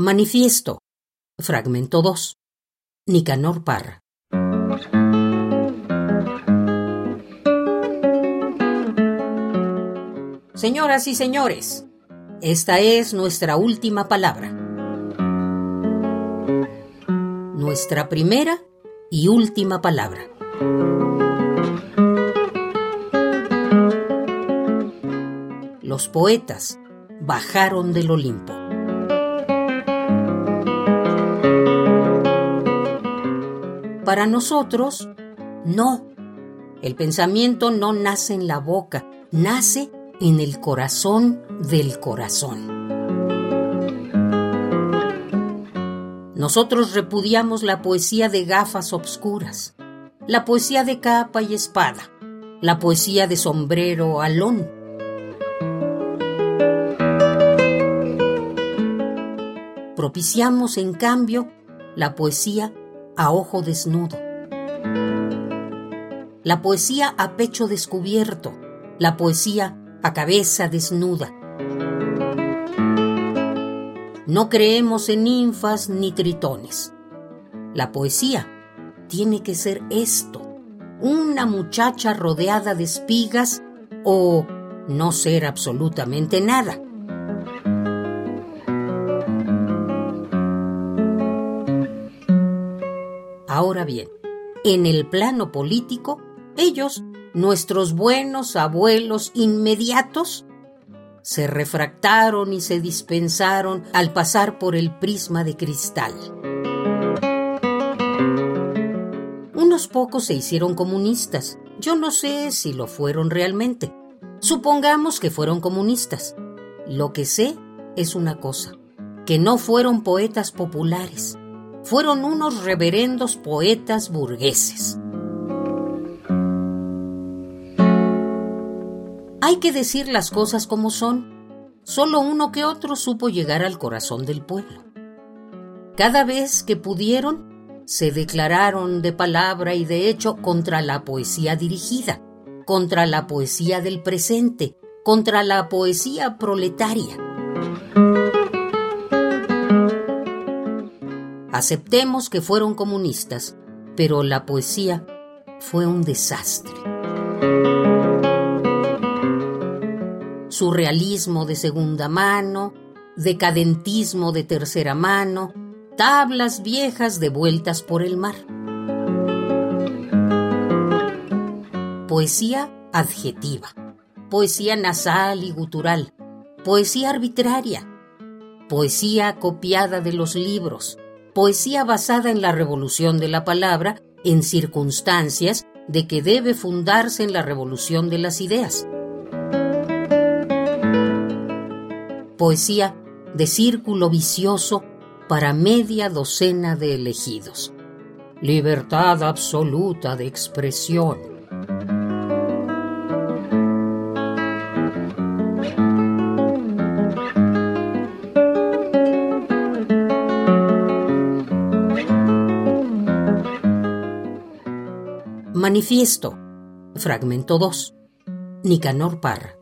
Manifiesto. Fragmento 2. Nicanor Parra. Señoras y señores, esta es nuestra última palabra. Nuestra primera y última palabra. Los poetas bajaron del Olimpo. Para nosotros, no. El pensamiento no nace en la boca, nace en el corazón del corazón. Nosotros repudiamos la poesía de gafas obscuras, la poesía de capa y espada, la poesía de sombrero alón. Propiciamos, en cambio, la poesía a ojo desnudo. La poesía a pecho descubierto, la poesía a cabeza desnuda. No creemos en ninfas ni tritones. La poesía tiene que ser esto, una muchacha rodeada de espigas o no ser absolutamente nada. Ahora bien, en el plano político, ellos, nuestros buenos abuelos inmediatos, se refractaron y se dispensaron al pasar por el prisma de cristal. Unos pocos se hicieron comunistas. Yo no sé si lo fueron realmente. Supongamos que fueron comunistas. Lo que sé es una cosa, que no fueron poetas populares fueron unos reverendos poetas burgueses. Hay que decir las cosas como son. Solo uno que otro supo llegar al corazón del pueblo. Cada vez que pudieron, se declararon de palabra y de hecho contra la poesía dirigida, contra la poesía del presente, contra la poesía proletaria. Aceptemos que fueron comunistas, pero la poesía fue un desastre. Surrealismo de segunda mano, decadentismo de tercera mano, tablas viejas devueltas por el mar. Poesía adjetiva, poesía nasal y gutural, poesía arbitraria, poesía copiada de los libros, poesía basada en la revolución de la palabra en circunstancias de que debe fundarse en la revolución de las ideas. Poesía de círculo vicioso para media docena de elegidos. Libertad absoluta de expresión Manifiesto, fragmento 2, Nicanor Parra.